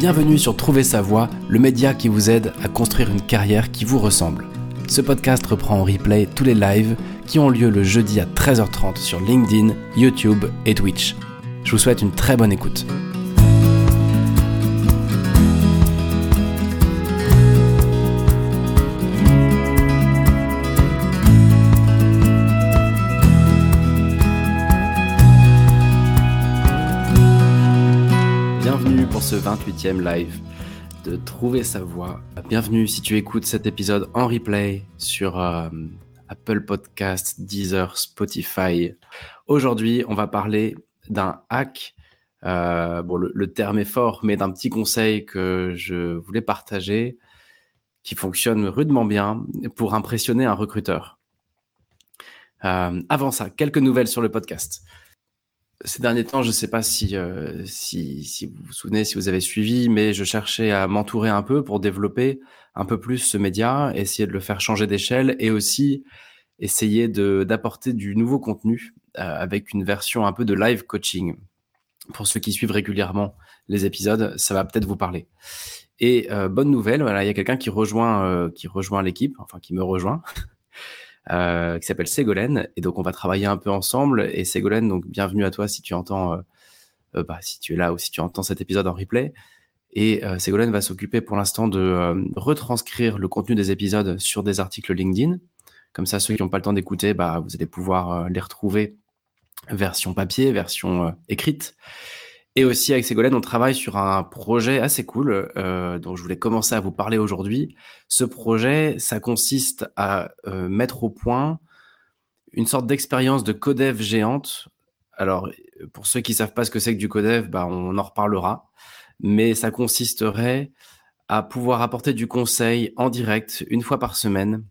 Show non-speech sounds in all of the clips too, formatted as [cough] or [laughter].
Bienvenue sur Trouver sa voie, le média qui vous aide à construire une carrière qui vous ressemble. Ce podcast reprend en replay tous les lives qui ont lieu le jeudi à 13h30 sur LinkedIn, YouTube et Twitch. Je vous souhaite une très bonne écoute. 28e live de Trouver sa voix. Bienvenue si tu écoutes cet épisode en replay sur euh, Apple Podcast, Deezer, Spotify. Aujourd'hui, on va parler d'un hack. Euh, bon, le, terme est fort, mais d'un petit conseil que je voulais partager qui fonctionne rudement bien pour impressionner un recruteur. Euh, avant ça, quelques nouvelles sur le podcast ces derniers temps, je ne sais pas si, euh, si, si, vous vous souvenez, si vous avez suivi, mais je cherchais à m'entourer un peu pour développer un peu plus ce média, essayer de le faire changer d'échelle et aussi essayer d'apporter du nouveau contenu euh, avec une version un peu de live coaching. Pour ceux qui suivent régulièrement les épisodes, ça va peut-être vous parler. Et euh, bonne nouvelle, voilà, il y a quelqu'un qui rejoint, euh, qui rejoint l'équipe, enfin qui me rejoint. Euh, qui s'appelle Ségolène. Et donc, on va travailler un peu ensemble. Et Ségolène, donc, bienvenue à toi si tu entends, euh, euh, bah, si tu es là ou si tu entends cet épisode en replay. Et Ségolène va s'occuper pour l'instant de retranscrire le contenu des épisodes sur des articles LinkedIn. Comme ça, ceux qui n'ont pas le temps d'écouter, bah, vous allez pouvoir les retrouver version papier, version écrite. Et aussi avec Ségolène, on travaille sur un projet assez cool euh, dont je voulais commencer à vous parler aujourd'hui. Ce projet, ça consiste à euh, mettre au point une sorte d'expérience de codev géante. Alors, pour ceux qui savent pas ce que c'est que du codev, bah, on en reparlera. Mais ça consisterait à pouvoir apporter du conseil en direct une fois par semaine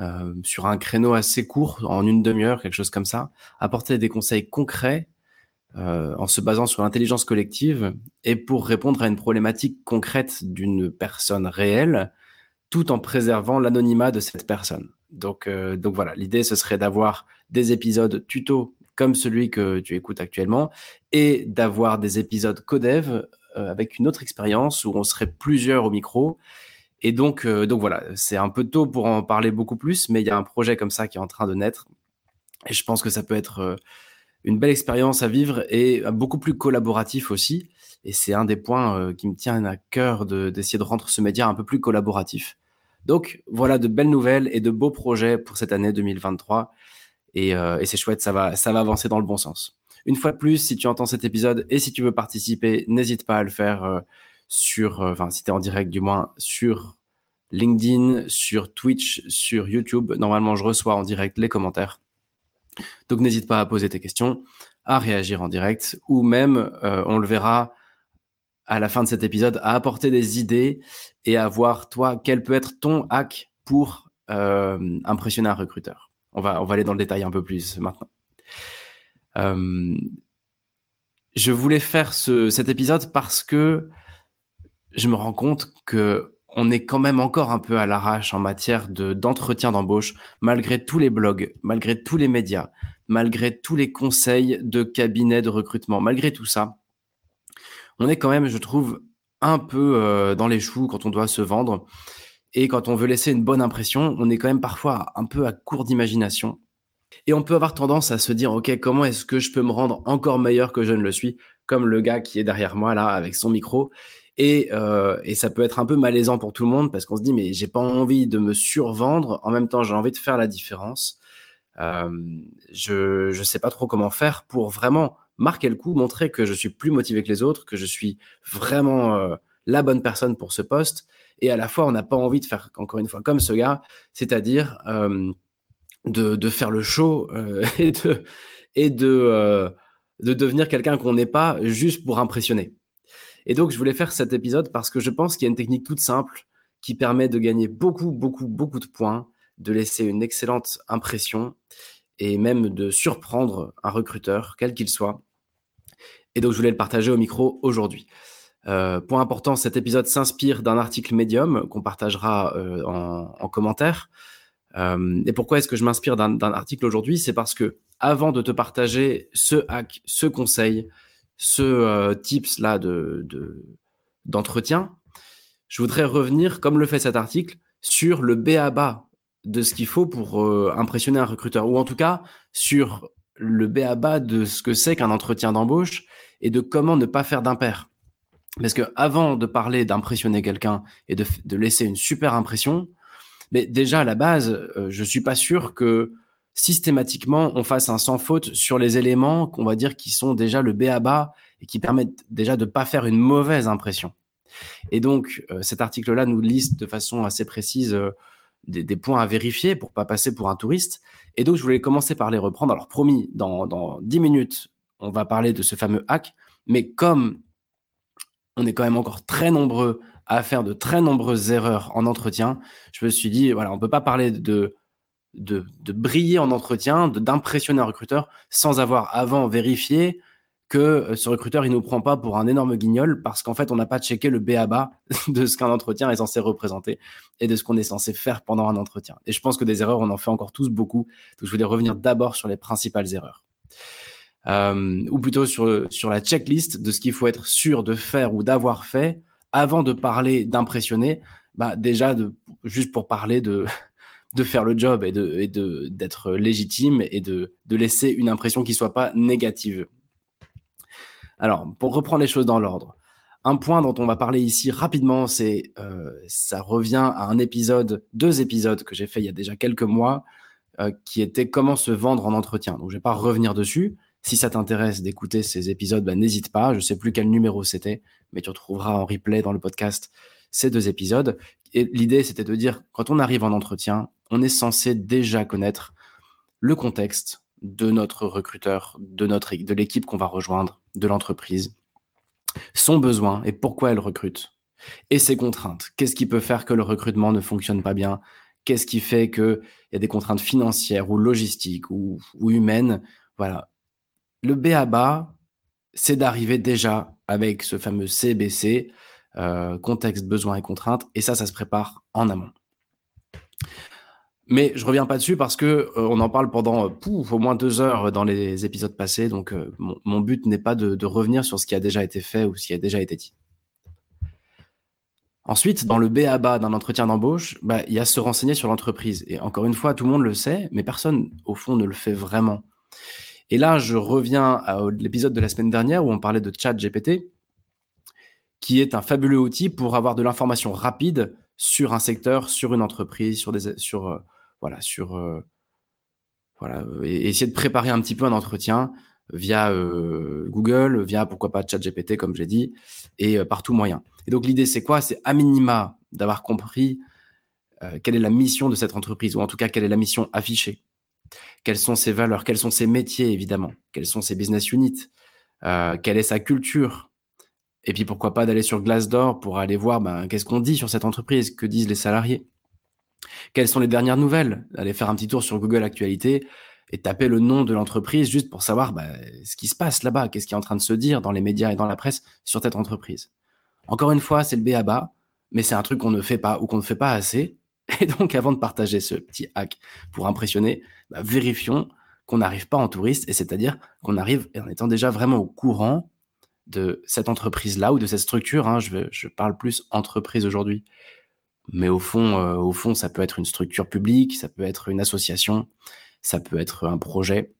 euh, sur un créneau assez court, en une demi-heure, quelque chose comme ça, apporter des conseils concrets euh, en se basant sur l'intelligence collective et pour répondre à une problématique concrète d'une personne réelle, tout en préservant l'anonymat de cette personne. Donc, euh, donc voilà, l'idée ce serait d'avoir des épisodes tuto comme celui que tu écoutes actuellement et d'avoir des épisodes codev euh, avec une autre expérience où on serait plusieurs au micro. Et donc, donc voilà, c'est un peu tôt pour en parler beaucoup plus, mais il y a un projet comme ça qui est en train de naître. Et je pense que ça peut être une belle expérience à vivre et beaucoup plus collaboratif aussi. Et c'est un des points euh, qui me tient à cœur d'essayer de, rendre ce média un peu plus collaboratif. Donc voilà de belles nouvelles et de beaux projets pour cette année 2023. Euh, et, c'est chouette, ça va, ça va avancer dans le bon sens. Une fois de plus, si tu entends cet épisode et si tu veux participer, n'hésite pas à le faire euh, sur, enfin si tu es en direct du moins, sur LinkedIn, sur Twitch, sur YouTube. Normalement, je reçois en direct les commentaires. Donc n'hésite pas à poser tes questions, à réagir en direct, ou même, euh, on le verra à la fin de cet épisode, à apporter des idées et à voir, toi, quel peut être ton hack pour euh, impressionner un recruteur. On va, aller dans le détail un peu plus maintenant. Euh, je voulais faire cet épisode parce que je me rends compte que on est quand même encore un peu à l'arrache en matière de d'entretien d'embauche, malgré tous les blogs, malgré tous les médias, malgré tous les conseils de cabinets de recrutement, malgré tout ça, on est quand même, je trouve, un peu euh, dans les choux quand on doit se vendre. Et quand on veut laisser une bonne impression, on est quand même parfois un peu à court d'imagination. Et on peut avoir tendance à se dire, OK, comment est-ce que je peux me rendre encore meilleur que je ne le suis, comme le gars qui est derrière moi là avec son micro euh, et, ça peut être un peu malaisant pour tout le monde parce qu'on se dit, mais j'ai pas envie de me survendre. En même temps, j'ai envie de faire la différence. Euh, je ne sais pas trop comment faire pour vraiment marquer le coup, montrer que je suis plus motivé que les autres, que je suis vraiment euh, la bonne personne pour ce poste. Et à la fois, on n'a pas envie de faire, encore une fois, comme ce gars, c'est-à-dire de, de, faire le show [laughs] et de, et de, de devenir quelqu'un qu'on n'est pas juste pour impressionner. Et donc, je voulais faire cet épisode parce que je pense qu'il y a une technique toute simple qui permet de gagner beaucoup, beaucoup, beaucoup de points, de laisser une excellente impression et même de surprendre un recruteur, quel qu'il soit. Et donc, je voulais le partager au micro aujourd'hui. Euh, point important, cet épisode s'inspire d'un article Medium qu'on partagera euh, en, commentaire. Euh, et pourquoi est-ce que je m'inspire d'un article aujourd'hui? C'est parce que avant de te partager ce hack, ce conseil, ce euh, tips là de, d'entretien, je voudrais revenir, comme le fait cet article, sur le B à bas de ce qu'il faut pour euh, impressionner un recruteur, ou en tout cas sur le B à bas de ce que c'est qu'un entretien d'embauche et de comment ne pas faire d'impair. Parce que avant de parler d'impressionner quelqu'un et de, de, laisser une super impression, mais déjà à la base, euh, je suis pas sûr que systématiquement on fasse un sans faute sur les éléments qu'on va dire qui sont déjà le B à bas et qui permettent déjà de pas faire une mauvaise impression. Et donc euh, cet article-là nous liste de façon assez précise euh, des, points à vérifier pour pas passer pour un touriste. Et donc je voulais commencer par les reprendre. Alors promis, dans, dans 10 minutes, on va parler de ce fameux hack, mais comme on est quand même encore très nombreux à faire de très nombreuses erreurs en entretien, je me suis dit, voilà, on peut pas parler de, de, briller en entretien, d'impressionner un recruteur sans avoir avant vérifié que euh, ce recruteur, il nous prend pas pour un énorme guignol parce qu'en fait, on n'a pas checké le B à bas [laughs] de ce qu'un entretien est censé représenter et de ce qu'on est censé faire pendant un entretien. Et je pense que des erreurs, on en fait encore tous beaucoup. Donc, je voulais revenir d'abord sur les principales erreurs. Euh, ou plutôt sur, sur la checklist de ce qu'il faut être sûr de faire ou d'avoir fait avant de parler d'impressionner, bah déjà de, juste pour parler de, de faire le job et de d'être légitime et de, de laisser une impression qui soit pas négative. Alors, pour reprendre les choses dans l'ordre, un point dont on va parler ici rapidement, c'est euh, ça revient à un épisode, deux épisodes que j'ai fait il y a déjà quelques mois, euh, qui était comment se vendre en entretien. Donc, je vais pas revenir dessus. Si ça t'intéresse d'écouter ces épisodes, bah, n'hésite pas. Je sais plus quel numéro c'était, mais tu retrouveras en replay dans le podcast ces deux épisodes. Et l'idée, c'était de dire, quand on arrive en entretien, on est censé déjà connaître le contexte de notre recruteur, de notre de l'équipe qu'on va rejoindre, de l'entreprise, son besoin et pourquoi elle recrute, et ses contraintes. Qu'est-ce qui peut faire que le recrutement ne fonctionne pas bien? Qu'est-ce qui fait qu'il y a des contraintes financières ou logistiques ou, humaines? Voilà, le B à bas, c'est d'arriver déjà avec ce fameux CBC, euh, contexte, besoin et contrainte, et ça, ça se prépare en amont. Mais je reviens pas dessus parce que euh, on en parle pendant euh, pouf, au moins deux heures dans les épisodes passés, donc euh, mon, but n'est pas de, revenir sur ce qui a déjà été fait ou ce qui a déjà été dit. Ensuite, dans le B à bas d'un entretien d'embauche, bah, il y a se renseigner sur l'entreprise. Et encore une fois, tout le monde le sait, mais personne, au fond, ne le fait vraiment. Et là, je reviens à l'épisode de la semaine dernière où on parlait de chat GPT, qui est un fabuleux outil pour avoir de l'information rapide sur un secteur, sur une entreprise, sur des, sur, euh, voilà, sur, euh, voilà, et essayer de préparer un petit peu un entretien via Google, via pourquoi pas ChatGPT comme j'ai dit, et par tout moyen. Et donc l'idée c'est quoi? C'est à minima d'avoir compris quelle est la mission de cette entreprise, ou en tout cas quelle est la mission affichée quelles sont ses valeurs, quels sont ses métiers évidemment, quels sont ses business units, quelle est sa culture? Et puis pourquoi pas d'aller sur Glassdoor pour aller voir ben, qu'est-ce qu'on dit sur cette entreprise, que disent les salariés? Quelles sont les dernières nouvelles? Aller faire un petit tour sur Google Actualité et taper le nom de l'entreprise juste pour savoir ben, ce qui se passe là-bas, qu'est-ce qui est en train de se dire dans les médias et dans la presse sur cette entreprise? Encore une fois, c'est le B à bas, mais c'est un truc qu'on ne fait pas ou qu'on ne fait pas assez. Et donc, avant de partager ce petit hack pour impressionner, bah, vérifions qu'on n'arrive pas en touriste, et c'est-à-dire qu'on arrive en étant déjà vraiment au courant de cette entreprise-là ou de cette structure. Hein, je parle plus entreprise aujourd'hui, mais au fond, euh, au fond, ça peut être une structure publique, ça peut être une association, ça peut être un projet.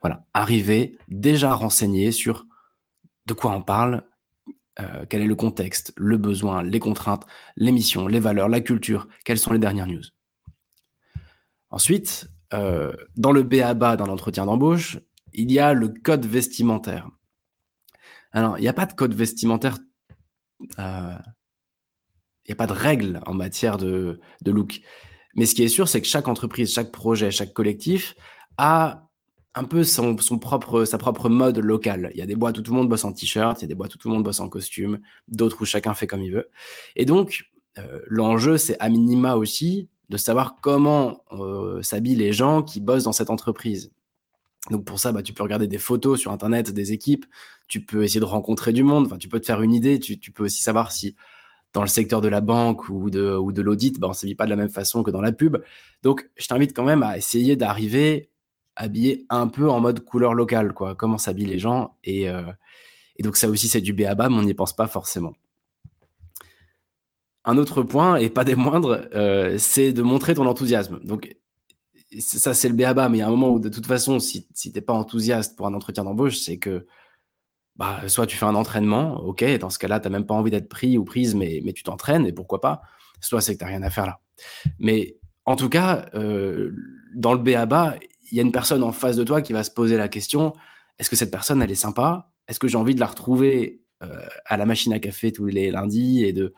Voilà, arriver déjà renseigné sur de quoi on parle, euh, quel est le contexte, le besoin, les contraintes, les missions, les valeurs, la culture, quelles sont les dernières news. Ensuite, euh, dans le BABA, dans l'entretien d'embauche, il y a le code vestimentaire. Alors, il n'y a pas de code vestimentaire, n'y a pas de règles en matière de, look. Mais ce qui est sûr, c'est que chaque entreprise, chaque projet, chaque collectif a un peu son, propre, sa propre mode locale. Il y a des boîtes où tout le monde bosse en t-shirt, il y a des boîtes où tout le monde bosse en costume, d'autres où chacun fait comme il veut. Et donc, euh, l'enjeu, c'est à minima aussi de savoir comment euh, s'habillent les gens qui bossent dans cette entreprise. Donc pour ça, bah, tu peux regarder des photos sur Internet des équipes, tu peux essayer de rencontrer du monde, tu peux te faire une idée, tu peux aussi savoir si dans le secteur de la banque ou de, l'audit, bah, on ne s'habille pas de la même façon que dans la pub. Donc je t'invite quand même à essayer d'arriver habillé un peu en mode couleur locale. Comment s'habillent les gens et, euh, et donc ça aussi c'est du béaba, mais on n'y pense pas forcément. un autre point, et pas des moindres, euh, c'est de montrer ton enthousiasme. Donc, ça, c'est le béaba, mais il y a un moment où, de toute façon, si tu n'es pas enthousiaste pour un entretien d'embauche, c'est que bah, soit tu fais un entraînement, ok, dans ce cas-là, tu n'as même pas envie d'être pris ou prise, mais, tu t'entraînes, et pourquoi pas, soit c'est que tu n'as rien à faire là. Mais en tout cas, euh, dans le béaba, il y a une personne en face de toi qui va se poser la question, est-ce que cette personne, elle est sympa? Est-ce que j'ai envie de la retrouver euh, à la machine à café tous les lundis et de,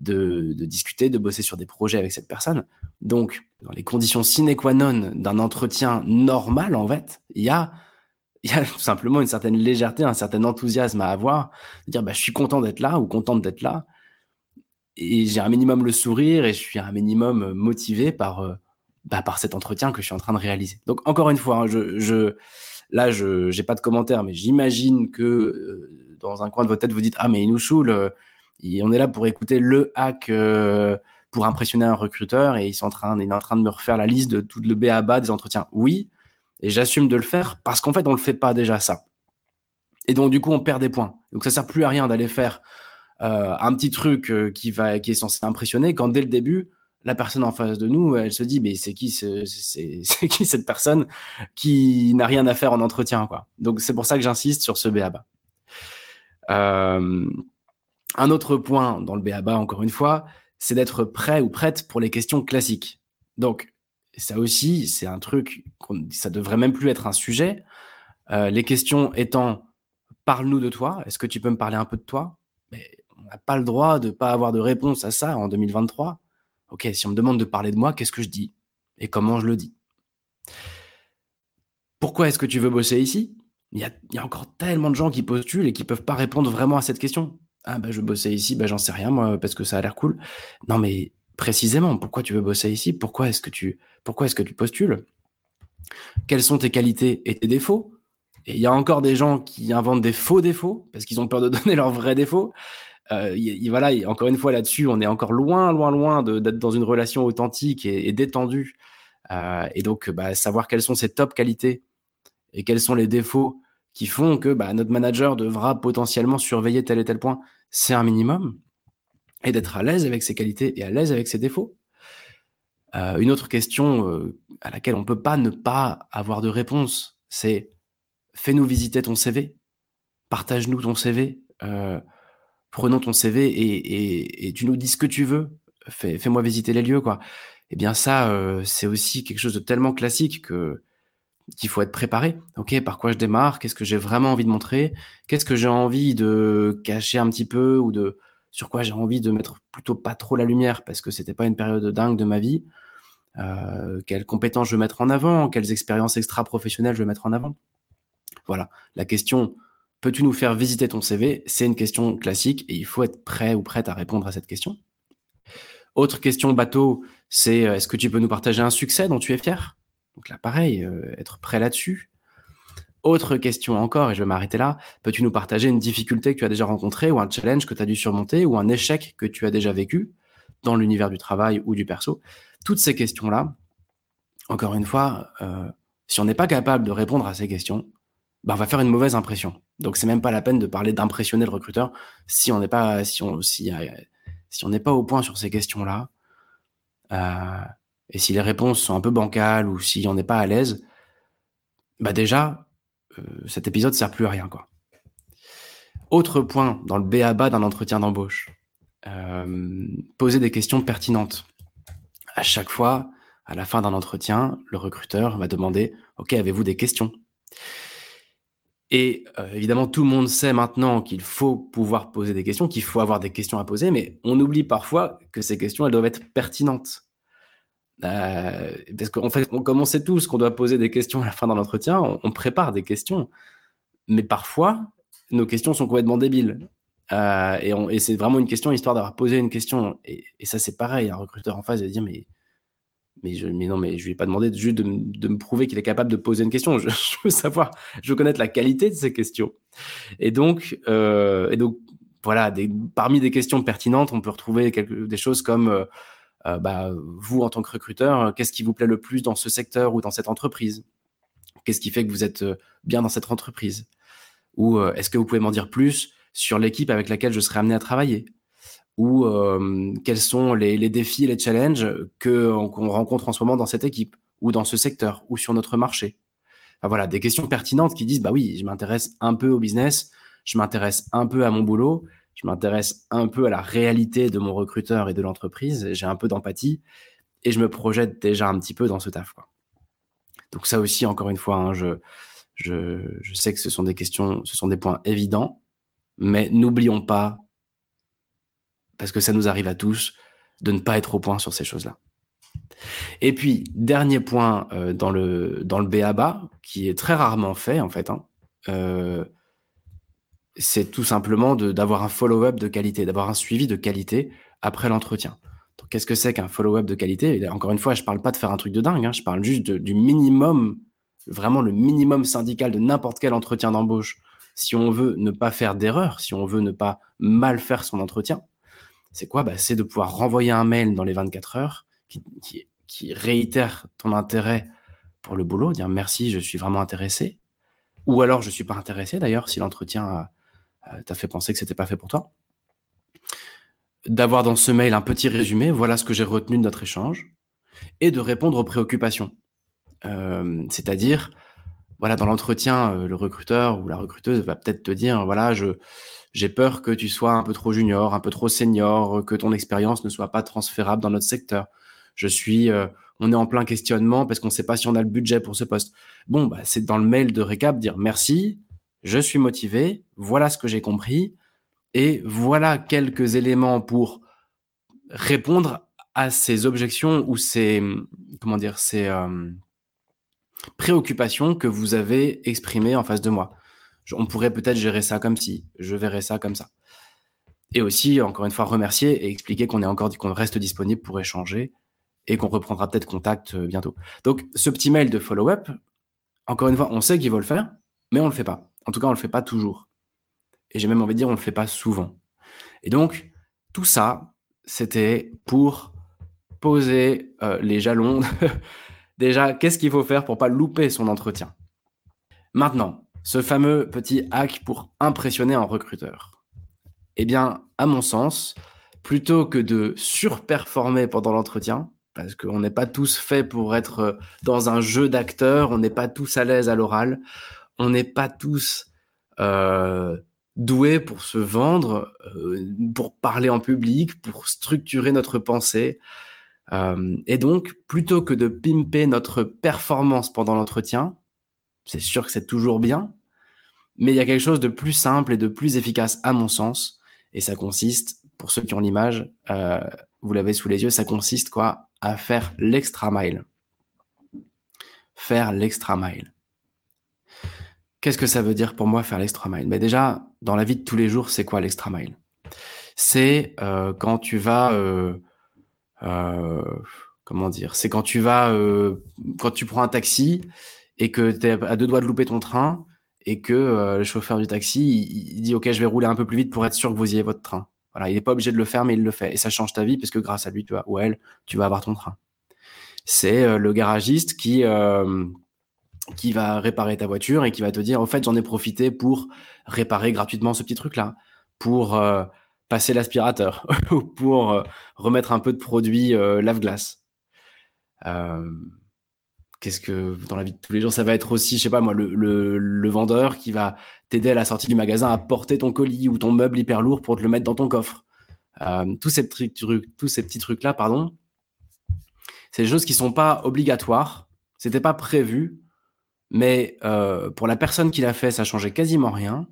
de, discuter, de bosser sur des projets avec cette personne? Donc, dans les conditions sine qua non d'un entretien normal, en fait, il y a, [laughs] il y a tout simplement une certaine légèreté, un certain enthousiasme à avoir, de dire bah, je suis content d'être là ou contente d'être là. Et j'ai un minimum le sourire et je suis un minimum motivé par, euh, bah, par cet entretien que je suis en train de réaliser. Donc, encore une fois, hein, je, je, là, je n'ai pas de commentaire, mais j'imagine que euh, dans un coin de votre tête, vous dites Ah, mais il nous euh, on est là pour écouter le hack euh, pour impressionner un recruteur et il est en train de me refaire la liste de tout le B à bas des entretiens. Oui, et j'assume de le faire parce qu'en fait, on le fait pas déjà ça. Et donc, du coup, on perd des points. Donc, ça sert plus à rien d'aller faire euh, un petit truc euh, qui, va, qui est censé impressionner quand dès le début, la personne en face de nous, elle se dit, mais c'est qui, [laughs] c'est, qui cette personne qui n'a rien à faire en entretien, quoi. Donc, c'est pour ça que j'insiste sur ce B à bas. Euh, un autre point dans le BABA, encore une fois, c'est d'être prêt ou prête pour les questions classiques. Donc, ça aussi, c'est un truc, ça devrait même plus être un sujet. Euh, les questions étant, parle-nous de toi, est-ce que tu peux me parler un peu de toi? Mais on n'a pas le droit de ne pas avoir de réponse à ça en 2023. Ok, si on me demande de parler de moi, qu'est-ce que je dis? Et comment je le dis? Pourquoi est-ce que tu veux bosser ici? Il y, a, encore tellement de gens qui postulent et qui ne peuvent pas répondre vraiment à cette question. Ah bah je bossais ici, bah j'en sais rien moi parce que ça a l'air cool. Non mais précisément, pourquoi tu veux bosser ici? Pourquoi est-ce que tu pourquoi est-ce que tu postules? Quelles sont tes qualités et tes défauts? Il y a encore des gens qui inventent des faux défauts parce qu'ils ont peur de [laughs] donner leurs vrais défauts. Euh, voilà, encore une fois là-dessus, on est encore loin, loin, loin d'être dans une relation authentique et, détendue. Euh, et donc, bah, savoir quelles sont ses top qualités et quels sont les défauts qui font que bah, notre manager devra potentiellement surveiller tel et tel point c'est un minimum, et d'être à l'aise avec ses qualités et à l'aise avec ses défauts. Euh, une autre question euh, à laquelle on ne peut pas ne pas avoir de réponse, c'est fais-nous visiter ton CV, partage-nous ton CV, euh, prenons ton CV et, tu nous dis ce que tu veux, fais, moi visiter les lieux. quoi. Eh bien ça, c'est aussi quelque chose de tellement classique que qu'il faut être préparé. Ok, par quoi je démarre? Qu'est-ce que j'ai vraiment envie de montrer? Qu'est-ce que j'ai envie de cacher un petit peu ou de sur quoi j'ai envie de mettre plutôt pas trop la lumière parce que c'était pas une période dingue de ma vie. Euh, quelles compétences je veux mettre en avant Quelles expériences extra-professionnelles je veux mettre en avant Voilà, la question peux-tu nous faire visiter ton CV C'est une question classique et il faut être prêt ou prête à répondre à cette question. Autre question bateau, c'est euh, est-ce que tu peux nous partager un succès dont tu es fier? Donc là, pareil, euh, être prêt là-dessus. Autre question encore, et je vais m'arrêter là, peux-tu nous partager une difficulté que tu as déjà rencontrée ou un challenge que tu as dû surmonter ou un échec que tu as déjà vécu dans l'univers du travail ou du perso? Toutes ces questions-là, encore une fois, euh, si on n'est pas capable de répondre à ces questions, bah, on va faire une mauvaise impression. Donc c'est même pas la peine de parler d'impressionner le recruteur si on n'est pas si on si, si on pas au point sur ces questions-là. Euh, et si les réponses sont un peu bancales ou si on n'est pas à l'aise, bah déjà, euh, cet épisode sert plus à rien. Quoi. Autre point dans le BABA d'un entretien d'embauche, euh, poser des questions pertinentes. À chaque fois, à la fin d'un entretien, le recruteur va demander Ok, avez-vous des questions? Et euh, évidemment, tout le monde sait maintenant qu'il faut pouvoir poser des questions, qu'il faut avoir des questions à poser, mais on oublie parfois que ces questions, elles doivent être pertinentes. Euh, parce qu'en fait, comme on sait tous qu'on doit poser des questions à la fin d'un entretien, on, prépare des questions. Mais parfois, nos questions sont complètement débiles. Euh, et, c'est vraiment une question histoire d'avoir posé une question. Et, ça, c'est pareil. Un recruteur en face va dire mais, mais, je, mais non, mais je lui ai pas demandé juste de, me prouver qu'il est capable de poser une question. Je, veux savoir, je veux connaître la qualité de ces questions. Et donc, euh, et donc voilà, parmi des questions pertinentes, on peut retrouver des choses comme bah, vous, en tant que recruteur, euh, qu'est-ce qui vous plaît le plus dans ce secteur ou dans cette entreprise? Qu'est-ce qui fait que vous êtes euh, bien dans cette entreprise? Ou est-ce que vous pouvez m'en dire plus sur l'équipe avec laquelle je serai amené à travailler? Ou euh, quels sont les, défis, les challenges qu'on rencontre en ce moment dans cette équipe ou dans ce secteur ou sur notre marché? voilà, des questions pertinentes qui disent bah oui, je m'intéresse un peu au business, je m'intéresse un peu à mon boulot, je m'intéresse un peu à la réalité de mon recruteur et de l'entreprise, j'ai un peu d'empathie et je me projette déjà un petit peu dans ce taf. Donc ça aussi, encore une fois, hein, je, je, je sais que ce sont des questions, ce sont des points évidents, mais n'oublions pas parce que ça nous arrive à tous, de ne pas être au point sur ces choses-là. Et puis, dernier point euh, dans, le, dans le BABA, qui est très rarement fait en fait, hein, euh, c'est tout simplement d'avoir un follow-up de qualité, d'avoir un suivi de qualité après l'entretien. Donc, qu'est-ce que c'est qu'un follow-up de qualité? Encore une fois, je ne parle pas de faire un truc de dingue, hein, je parle juste du minimum, vraiment le minimum syndical de n'importe quel entretien d'embauche. Si on veut ne pas faire d'erreur, si on veut ne pas mal faire son entretien, c'est quoi? Bah, C'est de pouvoir renvoyer un mail dans les 24 heures qui, qui, réitère ton intérêt pour le boulot, dire merci, je suis vraiment intéressé. Ou alors, je ne suis pas intéressé d'ailleurs, si l'entretien t'a fait penser que ce n'était pas fait pour toi. D'avoir dans ce mail un petit résumé, voilà ce que j'ai retenu de notre échange, et de répondre aux préoccupations. Euh, c'est-à-dire, voilà, dans l'entretien, euh, le recruteur ou la recruteuse va peut-être te dire, voilà, je, j'ai peur que tu sois un peu trop junior, un peu trop senior, que ton expérience ne soit pas transférable dans notre secteur. Je suis, euh, on est en plein questionnement parce qu'on ne sait pas si on a le budget pour ce poste. Bon, bah, c'est dans le mail de récap dire merci, je suis motivé, voilà ce que j'ai compris et voilà quelques éléments pour répondre à ces objections ou ces, comment dire, ces euh, préoccupations que vous avez exprimées en face de moi on pourrait peut-être gérer ça comme si, je verrais ça comme ça. Et aussi, encore une fois, remercier et expliquer qu'on est encore, qu'on reste disponible pour échanger et qu'on reprendra peut-être contact euh, bientôt. Donc, ce petit mail de follow-up, encore une fois, on sait qu'il faut le faire, mais on ne le fait pas. En tout cas, on ne le fait pas toujours. Et j'ai même envie de dire, on ne le fait pas souvent. Et donc, tout ça, c'était pour poser euh, les jalons. [laughs] Déjà, qu'est-ce qu'il faut faire pour pas louper son entretien Maintenant, ce fameux petit hack pour impressionner un recruteur Eh bien, à mon sens, plutôt que de surperformer pendant l'entretien, parce qu'on n'est pas tous faits pour être dans un jeu d'acteurs, on n'est pas tous à l'aise à l'oral, on n'est pas tous euh, doués pour se vendre, euh, pour parler en public, pour structurer notre pensée. Euh, et donc, plutôt que de pimper notre performance pendant l'entretien, c'est sûr que c'est toujours bien, mais il y a quelque chose de plus simple et de plus efficace à mon sens, et ça consiste, pour ceux qui ont l'image, euh, vous l'avez sous les yeux, ça consiste quoi? À faire l'extra mile. Faire l'extra mile. Qu'est-ce que ça veut dire pour moi faire l'extra mile? Mais déjà, dans la vie de tous les jours, c'est quoi l'extra mile? C'est euh, quand tu vas, euh, comment dire? C'est quand tu vas, quand tu prends un taxi et que tu es à deux doigts de louper ton train et que euh, le chauffeur du taxi, il, dit OK, je vais rouler un peu plus vite pour être sûr que vous ayez votre train. Voilà, il n'est pas obligé de le faire, mais il le fait. Et ça change ta vie parce que grâce à lui, tu vas, ou elle, tu vas avoir ton train. C'est euh, le garagiste qui, euh, qui va réparer ta voiture et qui va te dire, en fait, j'en ai profité pour réparer gratuitement ce petit truc-là, pour passer l'aspirateur [laughs] ou pour remettre un peu de produit lave-glace. Qu'est-ce que dans la vie de tous les jours, ça va être aussi, je sais pas moi, le, vendeur qui va t'aider à la sortie du magasin à porter ton colis ou ton meuble hyper lourd pour te le mettre dans ton coffre. Euh, tous ces petits trucs, tous ces petits trucs là, pardon, c'est des choses qui sont pas obligatoires, c'était pas prévu, mais euh, pour la personne qui l'a fait, ça changeait quasiment rien.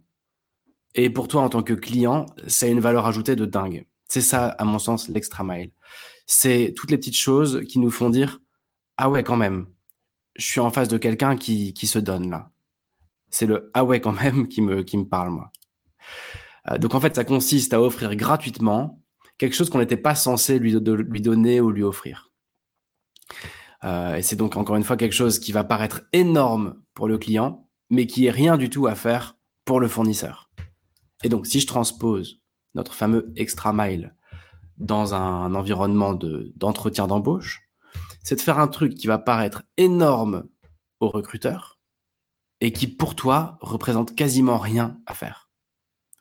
Et pour toi en tant que client, c'est une valeur ajoutée de dingue. C'est ça, à mon sens, l'extra mile. C'est toutes les petites choses qui nous font dire ah ouais quand même je suis en face de quelqu'un qui, qui se donne là. C'est le ah ouais quand même qui me, qui me parle moi. Euh, donc en fait, ça consiste à offrir gratuitement quelque chose qu'on n'était pas censé lui, lui donner ou lui offrir. Euh, et c'est donc encore une fois quelque chose qui va paraître énorme pour le client, mais qui est rien du tout à faire pour le fournisseur. Et donc si je transpose notre fameux extra mile dans un environnement d'entretien d'embauche, c'est de faire un truc qui va paraître énorme au recruteur et qui pour toi représente quasiment rien à faire.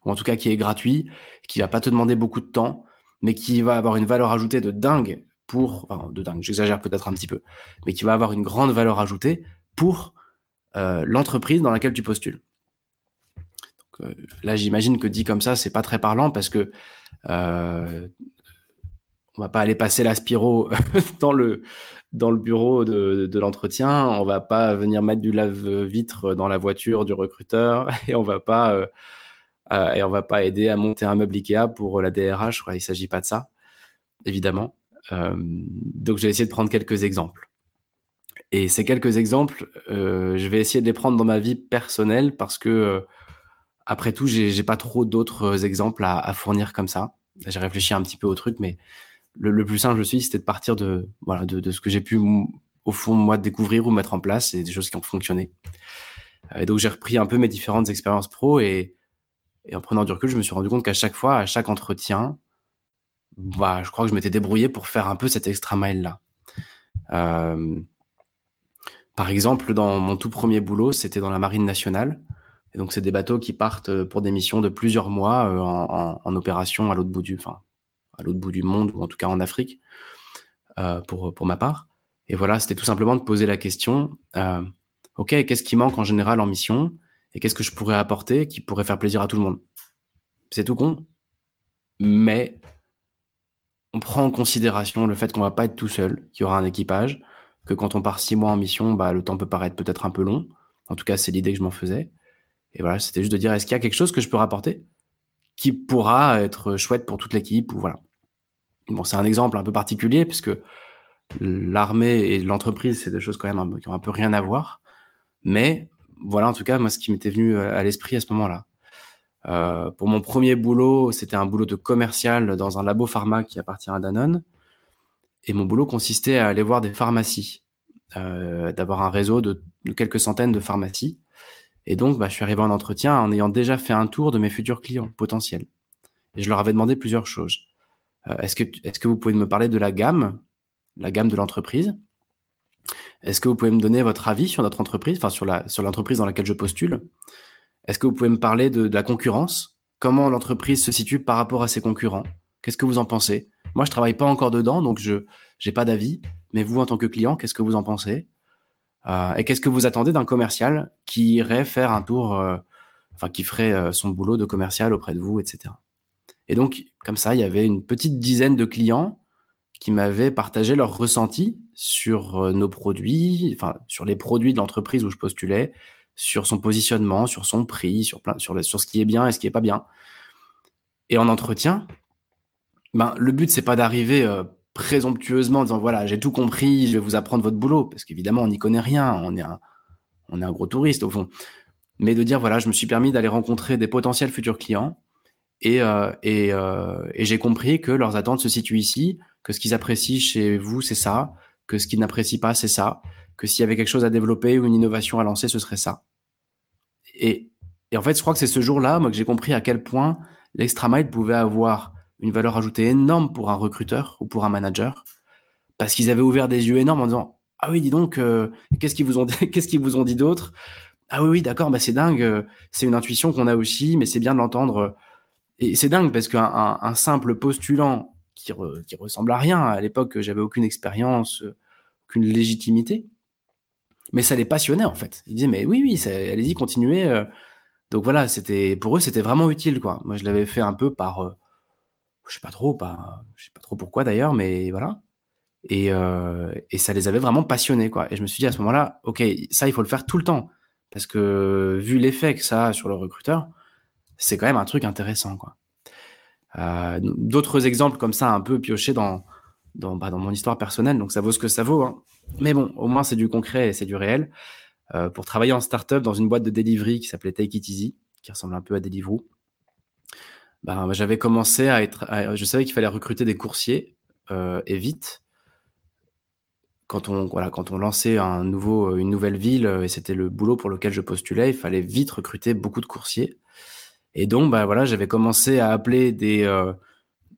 Ou en tout cas qui est gratuit, qui va pas te demander beaucoup de temps mais qui va avoir une valeur ajoutée de dingue pour, enfin, de dingue, j'exagère peut-être un petit peu, mais qui va avoir une grande valeur ajoutée pour euh, l'entreprise dans laquelle tu postules. Euh, là, j'imagine que dit comme ça, c'est pas très parlant parce que euh, on va pas aller passer l'aspiro [laughs] dans le dans le bureau de, de l'entretien, on va pas venir mettre du lave-vitre dans la voiture du recruteur [laughs] et on va pas euh, et on va pas aider à monter un meuble Ikea pour la DRH. Quoi. Il s'agit pas de ça, évidemment. Euh, donc, j'ai essayé de prendre quelques exemples. Et ces quelques exemples, euh, je vais essayer de les prendre dans ma vie personnelle parce que, euh, après tout, j'ai pas trop d'autres exemples à, fournir comme ça. J'ai réfléchi un petit peu au truc, mais le, le plus simple, je suis, c'était de partir de, voilà, de, de ce que j'ai pu, au fond, moi, découvrir ou mettre en place et des choses qui ont fonctionné. Et donc, j'ai repris un peu mes différentes expériences pro et, et en prenant du recul, je me suis rendu compte qu'à chaque fois, à chaque entretien, bah, je crois que je m'étais débrouillé pour faire un peu cet extra mile là. Euh, par exemple, dans mon tout premier boulot, c'était dans la marine nationale. Et donc, c'est des bateaux qui partent pour des missions de plusieurs mois euh, en, en, en, opération à l'autre bout du, enfin, à l'autre bout du monde ou en tout cas en Afrique, euh, pour pour ma part. Et voilà, c'était tout simplement de poser la question euh, ok, qu'est-ce qui manque en général en mission et qu'est-ce que je pourrais apporter qui pourrait faire plaisir à tout le monde? C'est tout con, mais on prend en considération le fait qu'on va pas être tout seul, qu'il y aura un équipage, que quand on part six mois en mission, bah, le temps peut paraître peut-être un peu long. En tout cas, c'est l'idée que je m'en faisais. Et voilà, c'était juste de dire, est-ce qu'il y a quelque chose que je peux rapporter qui pourra être chouette pour toute l'équipe voilà. Bon, c'est un exemple un peu particulier puisque l'armée et l'entreprise, c'est des choses quand même qui ont un peu rien à voir. Mais voilà, en tout cas, moi, ce qui m'était venu à l'esprit à ce moment-là. Euh, pour mon premier boulot, c'était un boulot de commercial dans un labo pharma qui appartient à Danone. Et mon boulot consistait à aller voir des pharmacies, euh, d'avoir un réseau de, quelques centaines de pharmacies. Et donc, bah, je suis arrivé en entretien en ayant déjà fait un tour de mes futurs clients potentiels. Et je leur avais demandé plusieurs choses. Euh, est-ce que, vous pouvez me parler de la gamme, la gamme de l'entreprise? Est-ce que vous pouvez me donner votre avis sur notre entreprise, enfin sur l'entreprise dans laquelle je postule? Est-ce que vous pouvez me parler de, la concurrence? Comment l'entreprise se situe par rapport à ses concurrents? Qu'est-ce que vous en pensez? Moi, je travaille pas encore dedans, donc je n'ai pas d'avis. Mais vous, en tant que client, qu'est-ce que vous en pensez? Euh, Et qu'est-ce que vous attendez d'un commercial qui irait faire un tour, euh, enfin qui ferait euh, son boulot de commercial auprès de vous, etc. Et donc, comme ça, il y avait une petite dizaine de clients qui m'avaient partagé leur ressenti sur nos produits, enfin sur les produits de l'entreprise où je postulais, sur son positionnement, sur son prix, sur, plein, sur, le, sur ce qui est bien et ce qui est pas bien. Et en entretien, ben, le but, c'est pas d'arriver euh, présomptueusement en disant voilà, j'ai tout compris, je vais vous apprendre votre boulot, parce qu'évidemment, on n'y connaît rien, on est, un, on est un gros touriste au fond. Mais de dire voilà, je me suis permis d'aller rencontrer des potentiels futurs clients et, euh, euh, et j'ai compris que leurs attentes se situent ici, que ce qu'ils apprécient chez vous, c'est ça, que ce qu'ils n'apprécient pas, c'est ça, que s'il y avait quelque chose à développer ou une innovation à lancer, ce serait ça. Et, en fait, je crois que c'est ce jour-là, moi, que j'ai compris à quel point l'extra mile pouvait avoir une valeur ajoutée énorme pour un recruteur ou pour un manager, parce qu'ils avaient ouvert des yeux énormes en disant ah oui, dis donc, euh, qu'est-ce qu'ils vous ont dit, [laughs] qu'est-ce qu'ils vous ont dit d'autre? Ah oui, oui, d'accord, bah c'est dingue, euh, c'est une intuition qu'on a aussi, mais c'est bien de l'entendre. Et c'est dingue parce qu'un un, simple postulant qui, qui ressemble à rien à l'époque, j'avais aucune expérience, aucune légitimité, mais ça les passionnait en fait. Ils disaient mais oui oui, allez-y continuez. Euh. Donc voilà, c'était pour eux c'était vraiment utile quoi. Moi je l'avais fait un peu par, euh, je sais pas trop, je sais pas trop pourquoi d'ailleurs, mais voilà. Et, euh, et ça les avait vraiment passionnés quoi. Et je me suis dit à ce moment-là, ok, ça il faut le faire tout le temps parce que vu l'effet que ça a sur le recruteur, c'est quand même un truc intéressant quoi. D'autres exemples comme ça un peu piochés dans dans, bah, dans mon histoire personnelle, donc ça vaut ce que ça vaut. Hein. Mais bon, au moins c'est du concret et c'est du réel. Euh, pour travailler en startup dans une boîte de delivery qui s'appelait Take It Easy, qui ressemble un peu à Deliveroo, bah, j'avais commencé à être. Je savais qu'il fallait recruter des coursiers euh, et vite. Quand on, voilà, quand on lançait un nouveau, une nouvelle ville, et c'était le boulot pour lequel je postulais, il fallait vite recruter beaucoup de coursiers. Et donc, bah, voilà, j'avais commencé à appeler des, euh,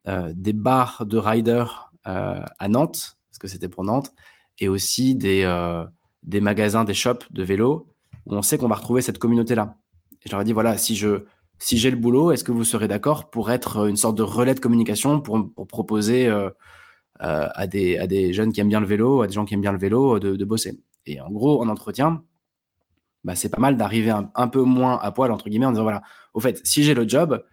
euh, des bars de riders euh, à Nantes, parce que c'était pour Nantes, et aussi des, euh, des magasins, des shops de vélos, où on sait qu'on va retrouver cette communauté-là. Et je leur ai dit, voilà, si je si j'ai le boulot, est-ce que vous serez d'accord pour être une sorte de relais de communication pour, proposer euh, euh, à, des, à des jeunes qui aiment bien le vélo, à des gens qui aiment bien le vélo, de, bosser? Et en gros, en entretien, bah, c'est pas mal d'arriver un, peu moins à poil, entre guillemets, en disant voilà, au fait, si j'ai le job,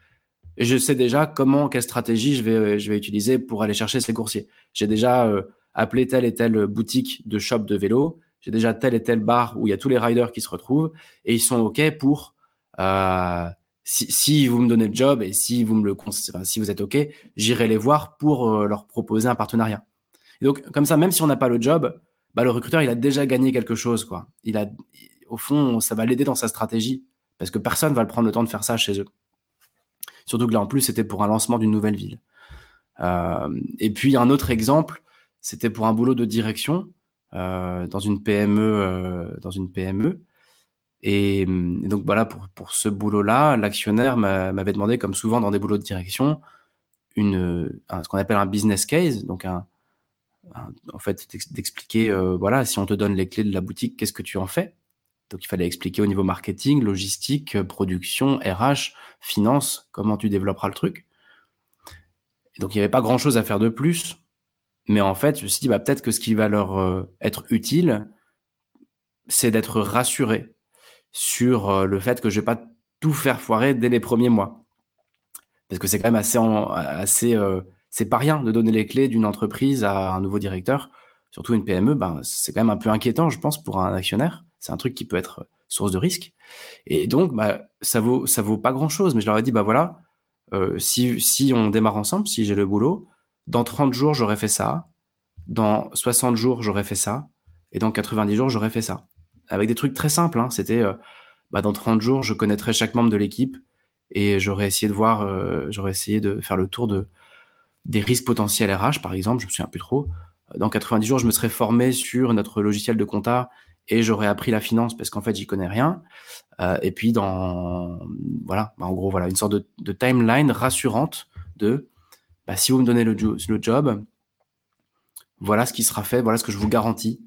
je sais déjà comment, quelle stratégie je vais, je vais utiliser pour aller chercher ces coursiers. J'ai déjà euh, appelé telle et telle boutique de shop de vélo, j'ai déjà tel et tel bar où il y a tous les riders qui se retrouvent et ils sont OK pour. Euh, si, vous me donnez le job et si vous me le si vous êtes ok, j'irai les voir pour euh, leur proposer un partenariat. donc comme ça, même si on n'a pas le job, bah, le recruteur il a déjà gagné quelque chose quoi. Il a, au fond, ça va l'aider dans sa stratégie parce que personne va le prendre le temps de faire ça chez eux. Surtout que là en plus c'était pour un lancement d'une nouvelle ville. Euh, et puis un autre exemple, c'était pour un boulot de direction euh, dans une PME, dans une PME. Et, donc voilà, pour, pour ce boulot-là, l'actionnaire m'avait demandé, comme souvent dans des boulots de direction, une, ce qu'on appelle un business case, donc un, en fait d'expliquer, euh, voilà, si on te donne les clés de la boutique, qu'est-ce que tu en fais? Donc il fallait expliquer au niveau marketing, logistique, production, RH, finance, comment tu développeras le truc. Donc il n'y avait pas grand-chose à faire de plus, mais en fait, je me suis dit, bah, peut-être que ce qui va leur euh, être utile, c'est d'être rassuré sur euh, le fait que je vais pas tout faire foirer dès les premiers mois. Parce que c'est quand même assez, assez euh, c'est pas rien de donner les clés d'une entreprise à un nouveau directeur, surtout une PME, ben, c'est quand même un peu inquiétant, je pense, pour un actionnaire. C'est un truc qui peut être source de risque. Et donc, bah, ça vaut, ça vaut pas grand chose. Mais je leur ai dit, bah voilà, euh, si, si on démarre ensemble, si j'ai le boulot, dans 30 jours, j'aurais fait ça. Dans 60 jours, j'aurais fait ça. Et dans 90 jours, j'aurais fait ça avec des trucs très simples. Hein. C'était euh, bah, dans 30 jours, je connaîtrais chaque membre de l'équipe et j'aurais essayé de voir, euh, j'aurais essayé de faire le tour de des risques potentiels RH, par exemple, je me souviens plus trop. Dans 90 jours, je me serais formé sur notre logiciel de compta et j'aurais appris la finance parce qu'en fait, j'y connais rien. Euh, et puis, dans voilà, bah, en gros, voilà, une sorte de, timeline rassurante de bah, si vous me donnez le, job, voilà ce qui sera fait, voilà ce que je vous garantis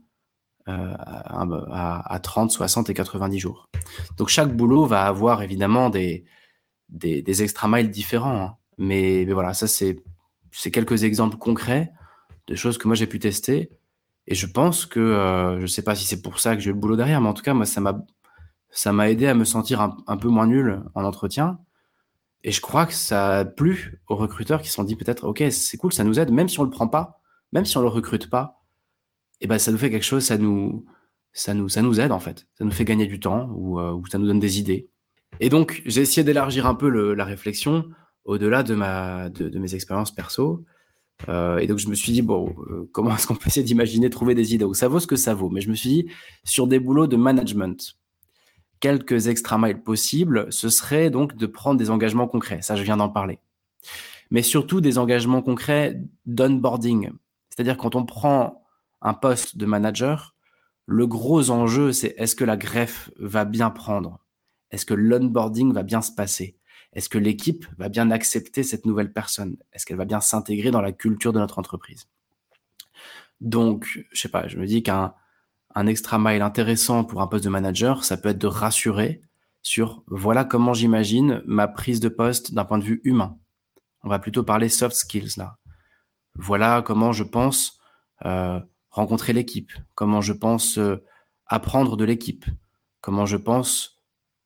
euh, à, 30, 60 et 90 jours. Donc chaque boulot va avoir évidemment des, des, extra miles différents. Hein. Mais, voilà, ça c'est quelques exemples concrets de choses que moi j'ai pu tester. Et je pense que, euh, je ne sais pas si c'est pour ça que j'ai le boulot derrière, mais en tout cas, moi, ça m'a, ça m'a aidé à me sentir un, peu moins nul en entretien. Et je crois que ça a plu aux recruteurs qui se sont dit peut-être, OK, c'est cool, ça nous aide, même si on le prend pas, même si on le recrute pas, et ben ça nous fait quelque chose, ça nous, ça nous, ça nous aide en fait, ça nous fait gagner du temps ou, euh, ça nous donne des idées. Et donc j'ai essayé d'élargir un peu la réflexion au-delà de ma, de, mes expériences perso. Euh, et donc je me suis dit bon, euh, comment est-ce qu'on peut essayer d'imaginer trouver des idées? Où ça vaut ce que ça vaut. Mais je me suis dit sur des boulots de management, quelques extra miles possibles, ce serait donc de prendre des engagements concrets. Ça, je viens d'en parler. Mais surtout des engagements concrets d'onboarding. C'est-à-dire quand on prend un poste de manager, le gros enjeu, c'est est-ce que la greffe va bien prendre? Est-ce que l'onboarding va bien se passer? Est-ce que l'équipe va bien accepter cette nouvelle personne? Est-ce qu'elle va bien s'intégrer dans la culture de notre entreprise? Donc, je sais pas, je me dis qu'un un extra mile intéressant pour un poste de manager, ça peut être de rassurer sur voilà comment j'imagine ma prise de poste d'un point de vue humain. On va plutôt parler soft skills là. Voilà comment je pense euh, rencontrer l'équipe, comment je pense euh, apprendre de l'équipe, comment je pense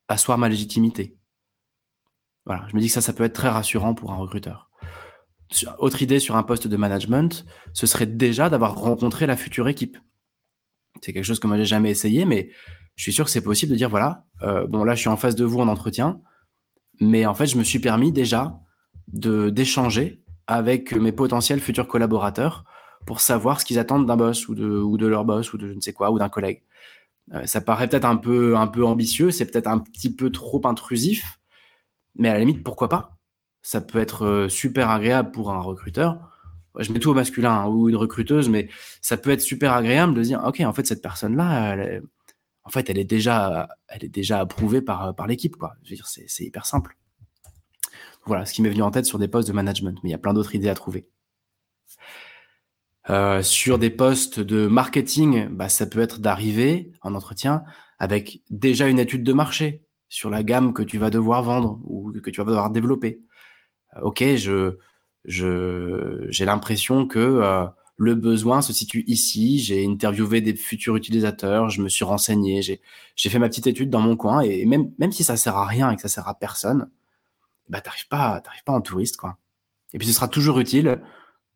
asseoir ma légitimité. Voilà, je me dis que ça, ça peut être très rassurant pour un recruteur. Autre idée sur un poste de management, ce serait déjà d'avoir rencontré la future équipe. C'est quelque chose que moi j'ai jamais essayé, mais je suis sûr que c'est possible de dire voilà, euh, bon là je suis en face de vous en entretien, mais en fait je me suis permis déjà de d'échanger avec mes potentiels futurs collaborateurs pour savoir ce qu'ils attendent d'un boss ou de, ou de leur boss ou de je ne sais quoi ou d'un collègue. Euh, ça paraît peut-être un peu, un peu ambitieux, c'est peut-être un petit peu trop intrusif, mais à la limite, pourquoi pas? Ça peut être euh, super agréable pour un recruteur. Je mets tout au masculin hein, ou une recruteuse, mais ça peut être super agréable de dire, ok, en fait, cette personne-là, en fait, elle est déjà, elle est déjà approuvée par, par l'équipe, quoi. C'est hyper simple. Voilà, ce qui m'est venu en tête sur des postes de management, mais il y a plein d'autres idées à trouver. Euh, sur des postes de marketing, bah, ça peut être d'arriver en entretien avec déjà une étude de marché sur la gamme que tu vas devoir vendre ou que tu vas devoir développer. Ok, je, j'ai l'impression que euh, le besoin se situe ici. J'ai interviewé des futurs utilisateurs, je me suis renseigné, j'ai, fait ma petite étude dans mon coin et même, même si ça sert à rien et que ça sert à personne, bah t'arrives pas, t'arrives pas en touriste quoi. Et puis ce sera toujours utile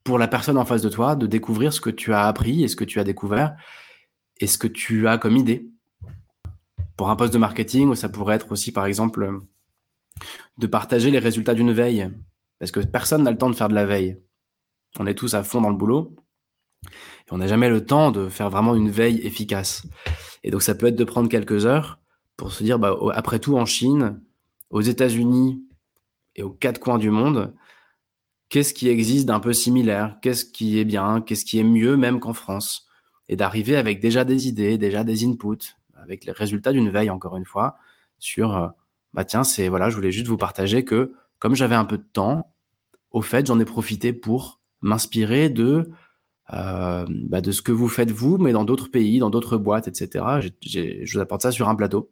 pour la personne en face de toi de découvrir ce que tu as appris et ce que tu as découvert et ce que tu as comme idée pour un poste de marketing, ça pourrait être aussi, par exemple, de partager les résultats d'une veille. Parce que personne n'a le temps de faire de la veille. On est tous à fond dans le boulot. Et on n'a jamais le temps de faire vraiment une veille efficace. Et donc, ça peut être de prendre quelques heures pour se dire, bah, après tout, en Chine, aux États-Unis et aux quatre coins du monde, qu'est-ce qui existe d'un peu similaire? Qu'est-ce qui est bien? Qu'est-ce qui est mieux même qu'en France? Et d'arriver avec déjà des idées, déjà des inputs, avec les résultats d'une veille, encore une fois, sur, euh, bah tiens, c'est, voilà, je voulais juste vous partager que, comme j'avais un peu de temps, au fait, j'en ai profité pour m'inspirer de, euh, bah, de ce que vous faites vous, mais dans d'autres pays, dans d'autres boîtes, etc. je vous apporte ça sur un plateau.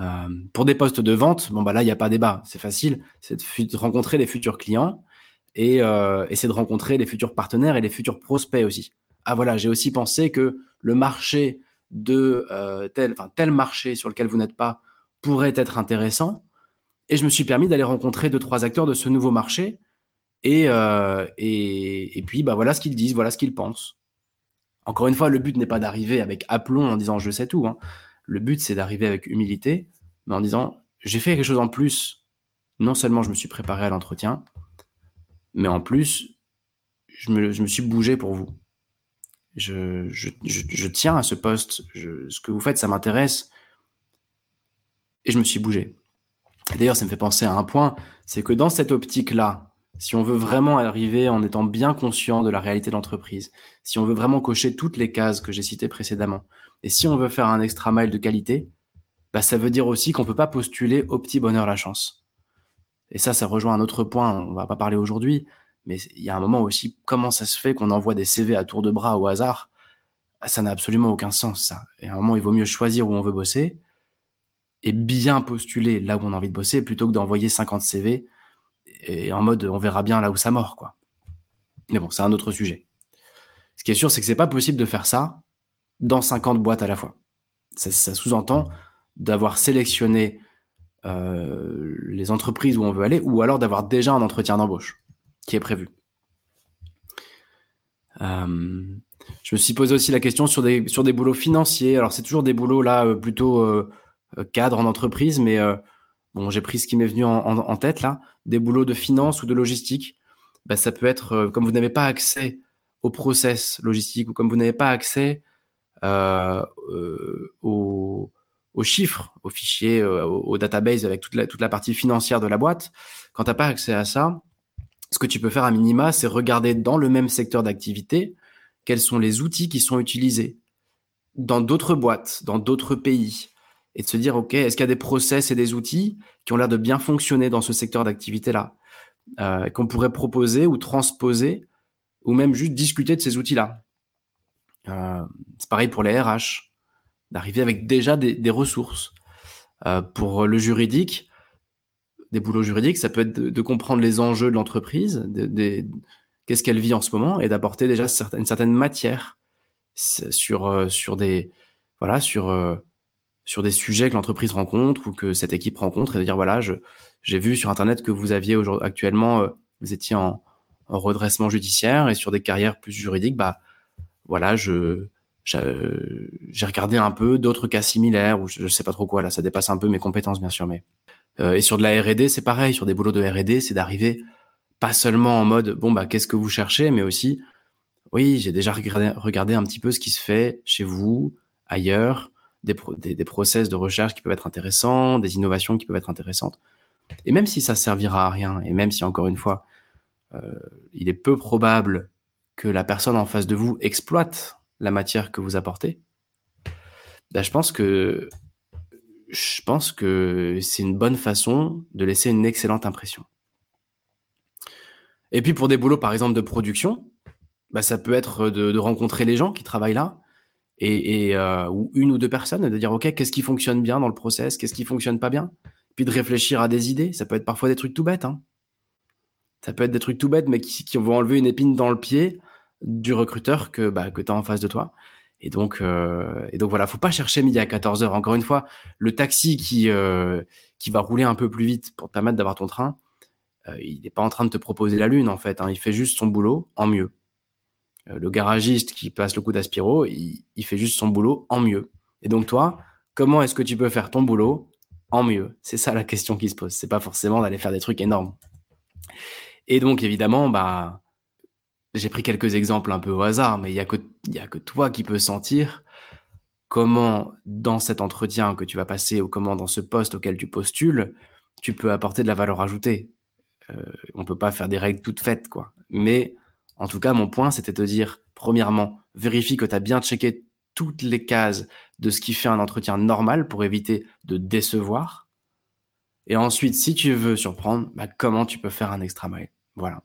Euh, pour des postes de vente, bon bah là il n'y a pas débat, c'est facile, c'est de, rencontrer les futurs clients et, euh, et c'est de rencontrer les futurs partenaires et les futurs prospects aussi. Ah voilà, j'ai aussi pensé que le marché de tel marché sur lequel vous n'êtes pas pourrait être intéressant. Et je me suis permis d'aller rencontrer deux, trois acteurs de ce nouveau marché. Et, euh, et, et, puis, bah, voilà ce qu'ils disent, voilà ce qu'ils pensent. Encore une fois, le but n'est pas d'arriver avec aplomb en disant je sais tout. Hein. Le but, c'est d'arriver avec humilité, mais en disant j'ai fait quelque chose en plus. Non seulement je me suis préparé à l'entretien, mais en plus, je me, je me suis bougé pour vous je, je, je, tiens à ce poste, ce que vous faites, ça m'intéresse. Et je me suis bougé. D'ailleurs, ça me fait penser à un point, c'est que dans cette optique-là, si on veut vraiment arriver en étant bien conscient de la réalité de l'entreprise, si on veut vraiment cocher toutes les cases que j'ai citées précédemment, et si on veut faire un extra mile de qualité, bah, ça veut dire aussi qu'on ne peut pas postuler au petit bonheur la chance. Et ça, ça rejoint un autre point, on va pas parler aujourd'hui, mais il y a un moment aussi, comment ça se fait qu'on envoie des CV à tour de bras au hasard? Ça n'a absolument aucun sens, ça. Et à un moment, il vaut mieux choisir où on veut bosser et bien postuler là où on a envie de bosser plutôt que d'envoyer 50 CV et en mode on verra bien là où ça mord, quoi. Mais bon, c'est un autre sujet. Ce qui est sûr, c'est que c'est pas possible de faire ça dans 50 boîtes à la fois. Ça, sous-entend d'avoir sélectionné euh, les entreprises où on veut aller ou alors d'avoir déjà un entretien d'embauche qui est prévu. Euh, je me suis posé aussi la question sur des, sur des boulots financiers. Alors, c'est toujours des boulots là euh, plutôt cadre en entreprise, mais bon, j'ai pris ce qui m'est venu en, tête là. Des boulots de finance ou de logistique. Bah, ça peut être comme vous n'avez pas accès au process logistique ou comme vous n'avez pas accès aux, aux, chiffres, aux fichiers, aux, databases avec toute la, toute la partie financière de la boîte. Quand tu n'as pas accès à ça, ce que tu peux faire à minima, c'est regarder dans le même secteur d'activité quels sont les outils qui sont utilisés dans d'autres boîtes, dans d'autres pays, et de se dire, OK, est-ce qu'il y a des process et des outils qui ont l'air de bien fonctionner dans ce secteur d'activité-là, euh, qu'on pourrait proposer ou transposer, ou même juste discuter de ces outils-là? Euh, c'est pareil pour les RH, d'arriver avec déjà des, ressources. Euh, pour le juridique, des boulots juridiques, ça peut être de, comprendre les enjeux de l'entreprise, qu'est-ce qu'elle vit en ce moment, et d'apporter déjà une certaine matière sur, sur des voilà sur sur des sujets que l'entreprise rencontre ou que cette équipe rencontre et de dire voilà j'ai vu sur internet que vous aviez actuellement euh, vous étiez en, redressement judiciaire et sur des carrières plus juridiques bah voilà je j'ai regardé un peu d'autres cas similaires ou je, je sais pas trop quoi là ça dépasse un peu mes compétences bien sûr mais euh, et sur de la R&D, c'est pareil. Sur des boulots de R&D, c'est d'arriver pas seulement en mode bon bah qu'est-ce que vous cherchez, mais aussi oui j'ai déjà regardé, un petit peu ce qui se fait chez vous, ailleurs, des, des, process de recherche qui peuvent être intéressants, des innovations qui peuvent être intéressantes. Et même si ça servira à rien, et même si encore une fois, euh, il est peu probable que la personne en face de vous exploite la matière que vous apportez, bah, je pense que je pense que c'est une bonne façon de laisser une excellente impression. Et puis pour des boulots, par exemple, de production, bah, ça peut être de, rencontrer les gens qui travaillent là et, euh, ou une ou deux personnes, de dire ok, qu'est-ce qui fonctionne bien dans le process, qu'est-ce qui fonctionne pas bien, puis de réfléchir à des idées. Ça peut être parfois des trucs tout bêtes. Hein. Ça peut être des trucs tout bêtes, mais qui, vont enlever une épine dans le pied du recruteur que, bah, que tu as en face de toi. Et donc, euh, et donc voilà, faut pas chercher midi à 14h. Encore une fois, le taxi qui, euh, qui va rouler un peu plus vite pour te permettre d'avoir ton train, euh, il n'est pas en train de te proposer la lune en fait. Hein. Il fait juste son boulot en mieux. Euh, le garagiste qui passe le coup d'aspiro, il, fait juste son boulot en mieux. Et donc toi, comment est-ce que tu peux faire ton boulot en mieux? C'est ça la question qui se pose. C'est pas forcément d'aller faire des trucs énormes. Et donc évidemment, bah, j'ai pris quelques exemples un peu au hasard, mais il y a que y a que toi qui peux sentir comment dans cet entretien que tu vas passer ou comment dans ce poste auquel tu postules, tu peux apporter de la valeur ajoutée. Euh, on peut pas faire des règles toutes faites, quoi. Mais en tout cas, mon point, c'était de dire, premièrement, vérifie que tu as bien checké toutes les cases de ce qui fait un entretien normal pour éviter de décevoir. Et ensuite, si tu veux surprendre, bah, comment tu peux faire un extra mile. Voilà.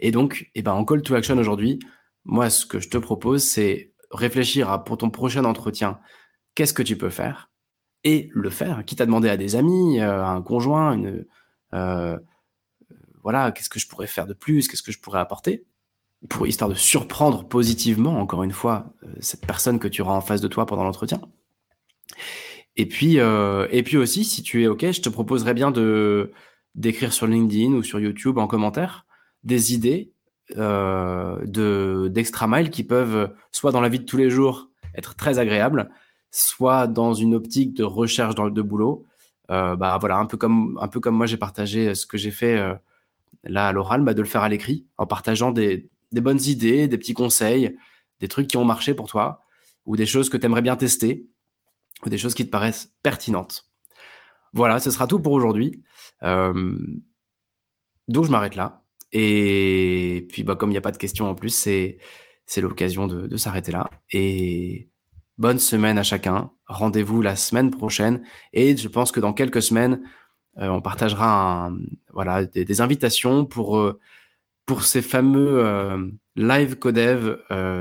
Et donc, eh ben, en call to action aujourd'hui, moi, ce que je te propose, c'est réfléchir à pour ton prochain entretien, qu'est-ce que tu peux faire et le faire. Quitte à demander à des amis, euh, à un conjoint, une, euh, voilà, qu'est-ce que je pourrais faire de plus, qu'est-ce que je pourrais apporter, pour histoire de surprendre positivement, encore une fois, euh, cette personne que tu auras en face de toi pendant l'entretien. Et puis, euh, et puis aussi, si tu es OK, je te proposerais bien de d'écrire sur LinkedIn ou sur YouTube en commentaire des idées euh, de d'extra mile qui peuvent soit dans la vie de tous les jours être très agréables, soit dans une optique de recherche dans de boulot. Bah voilà, un peu comme un peu comme moi j'ai partagé ce que j'ai fait là à l'oral, bah, de le faire à l'écrit en partageant des, bonnes idées, des petits conseils, des trucs qui ont marché pour toi ou des choses que tu aimerais bien tester ou des choses qui te paraissent pertinentes. Voilà, ce sera tout pour aujourd'hui. Euh, je m'arrête là. Et puis bah, comme il n'y a pas de questions en plus, c'est, c'est l'occasion de, s'arrêter là. Et bonne semaine à chacun. Rendez-vous la semaine prochaine. Et je pense que dans quelques semaines, on partagera voilà, des, invitations pour, euh, pour ces fameux euh, live codev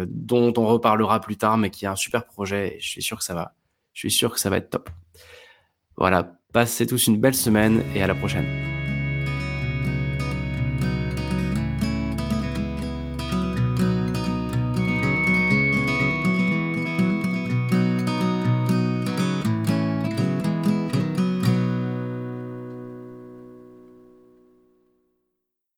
dont on reparlera plus tard, mais qui est un super projet et je suis sûr que ça va. Je suis sûr que ça va être top. Voilà, passez tous une belle semaine et à la prochaine.